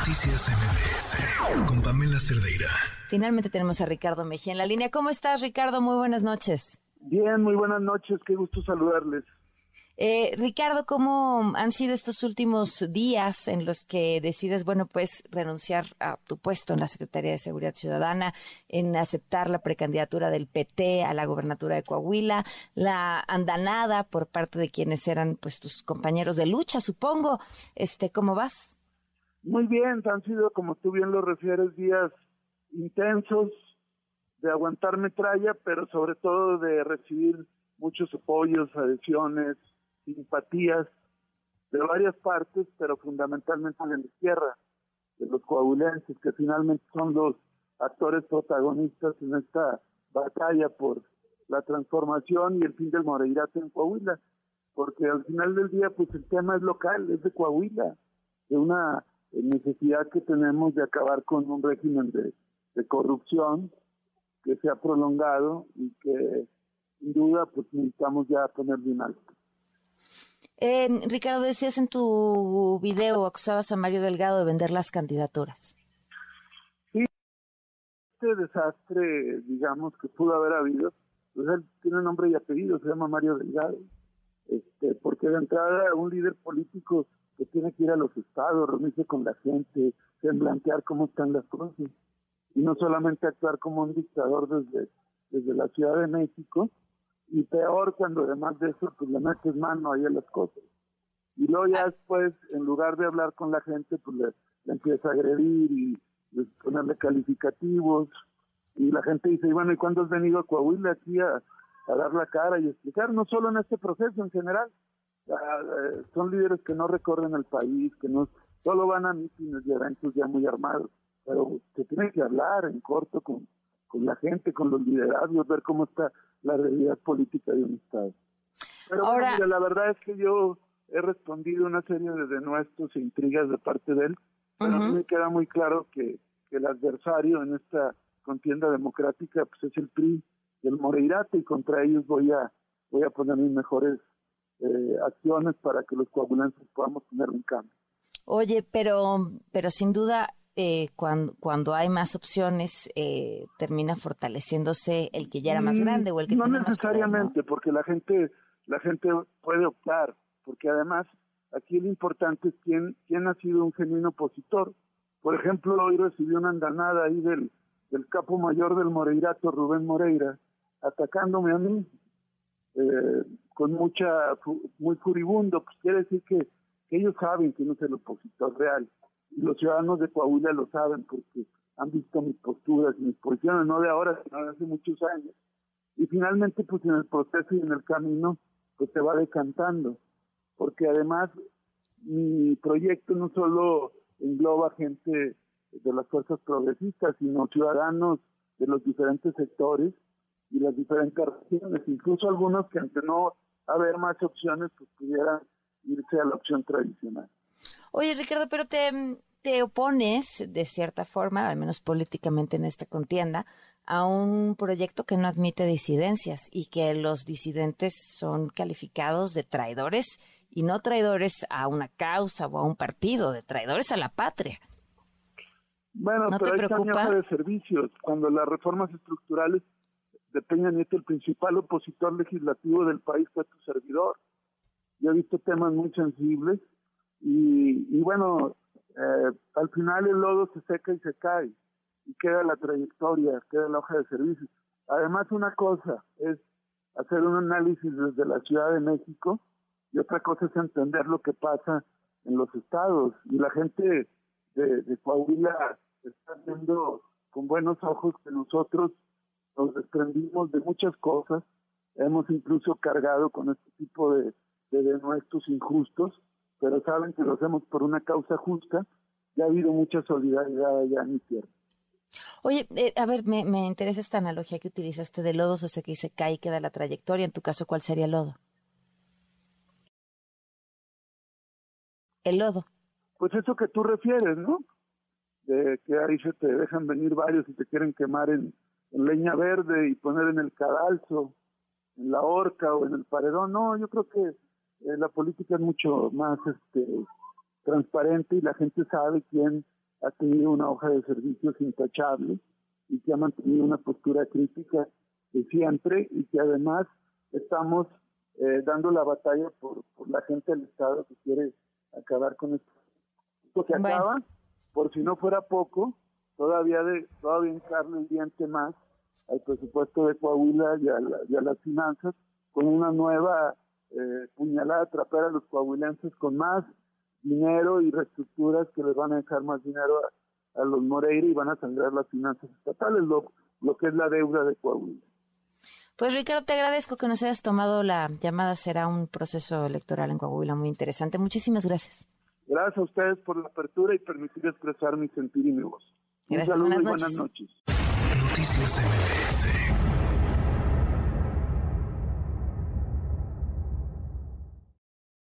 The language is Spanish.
Noticias MBS con Pamela Cerdeira. Finalmente tenemos a Ricardo Mejía en la línea. ¿Cómo estás, Ricardo? Muy buenas noches. Bien, muy buenas noches. Qué gusto saludarles. Eh, Ricardo, ¿cómo han sido estos últimos días en los que decides, bueno, pues renunciar a tu puesto en la Secretaría de Seguridad Ciudadana, en aceptar la precandidatura del PT a la gobernatura de Coahuila, la andanada por parte de quienes eran, pues, tus compañeros de lucha, supongo? Este, ¿cómo vas? Muy bien, han sido, como tú bien lo refieres, días intensos de aguantar metralla, pero sobre todo de recibir muchos apoyos, adhesiones, simpatías de varias partes, pero fundamentalmente de la izquierda, de los coahuilenses, que finalmente son los actores protagonistas en esta batalla por la transformación y el fin del Moreirato en Coahuila, porque al final del día, pues el tema es local, es de Coahuila, de una necesidad que tenemos de acabar con un régimen de, de corrupción que se ha prolongado y que sin duda pues necesitamos ya ponerle un alto. Eh, Ricardo, decías en tu video, acusabas a Mario Delgado de vender las candidaturas. Sí, este desastre, digamos, que pudo haber habido, pues él tiene nombre y apellido, se llama Mario Delgado. Este, porque de entrada un líder político que tiene que ir a los estados, reunirse con la gente, blanquear cómo están las cosas, y no solamente actuar como un dictador desde, desde la Ciudad de México, y peor cuando además de eso pues le metes mano ahí a las cosas. Y luego ya después, en lugar de hablar con la gente, pues le, empieza a agredir y ponerle calificativos. Y la gente dice, y bueno, ¿y cuándo has venido a Coahuila aquí a, dar la cara y explicar? No solo en este proceso, en general. Eh, son líderes que no recorren el país, que no solo van a mítines y eventos ya muy armados, pero que tienen que hablar en corto con, con la gente, con los liderazgos, ver cómo está la realidad política de un Estado. Pero Ahora, la verdad es que yo he respondido una serie de denuestos e intrigas de parte de él, pero a mí me queda muy claro que, el adversario en esta contienda democrática pues es el PRI el Moreirato y contra ellos voy a voy a poner mis mejores eh, acciones para que los coagulantes podamos tener un cambio. Oye, pero pero sin duda eh, cuando, cuando hay más opciones, eh, termina fortaleciéndose el que ya era más mm, grande o el que no necesariamente, porque la gente la gente puede optar, porque además aquí lo importante es quién quién ha sido un genuino opositor. Por ejemplo, hoy recibí una andanada ahí del del capo mayor del Moreirato, Rubén Moreira, atacándome a mí eh, con mucha muy furibundo, pues quiere decir que, que ellos saben quién es el opositor real y los ciudadanos de Coahuila lo saben porque han visto mis posturas y mis posiciones, no de ahora, sino de hace muchos años. Y finalmente, pues en el proceso y en el camino, pues se va decantando, porque además mi proyecto no solo engloba gente de las fuerzas progresistas, sino ciudadanos de los diferentes sectores y las diferentes regiones, incluso algunos que ante no haber más opciones, pues pudieran irse a la opción tradicional. Oye, Ricardo, pero te, te opones, de cierta forma, al menos políticamente en esta contienda, a un proyecto que no admite disidencias y que los disidentes son calificados de traidores y no traidores a una causa o a un partido, de traidores a la patria. Bueno, ¿No pero te preocupa? de servicios. Cuando las reformas estructurales de Peña Nieto, el principal opositor legislativo del país fue tu servidor. Yo he visto temas muy sensibles y, bueno, eh, al final el lodo se seca y se cae y queda la trayectoria, queda la hoja de servicios. Además, una cosa es hacer un análisis desde la Ciudad de México y otra cosa es entender lo que pasa en los estados. Y la gente de Coahuila está viendo con buenos ojos que nosotros nos desprendimos de muchas cosas. Hemos incluso cargado con este tipo de, de denuestos injustos pero saben que lo hacemos por una causa justa. Ya ha habido mucha solidaridad allá en mi tierra. Oye, eh, a ver, me, me, interesa esta analogía que utilizaste de lodo, o sea, que se cae y queda la trayectoria. En tu caso, ¿cuál sería el lodo? El lodo. Pues eso que tú refieres, ¿no? De que ahí se te dejan venir varios y te quieren quemar en leña verde y poner en el cadalso, en la horca o en el paredón. No, yo creo que eh, la política es mucho más este transparente y la gente sabe quién ha tenido una hoja de servicios intachable y que ha mantenido una postura crítica de siempre y que además estamos eh, dando la batalla por, por la gente del Estado que quiere acabar con esto. Esto que acaba, por si no fuera poco, todavía de todavía encarna el diente más al presupuesto de Coahuila y a, las finanzas con una nueva eh, puñalada trapera a los coahuilenses con más dinero y reestructuras que les van a dejar más dinero a, los Moreira y van a sangrar las finanzas estatales, lo, lo que es la deuda de Coahuila. Pues Ricardo, te agradezco que nos hayas tomado la llamada. Será un proceso electoral en Coahuila muy interesante. Muchísimas gracias. Gracias a ustedes por la apertura y permitir expresar mi sentir y mi voz. Gracias, buenas noches. Noticias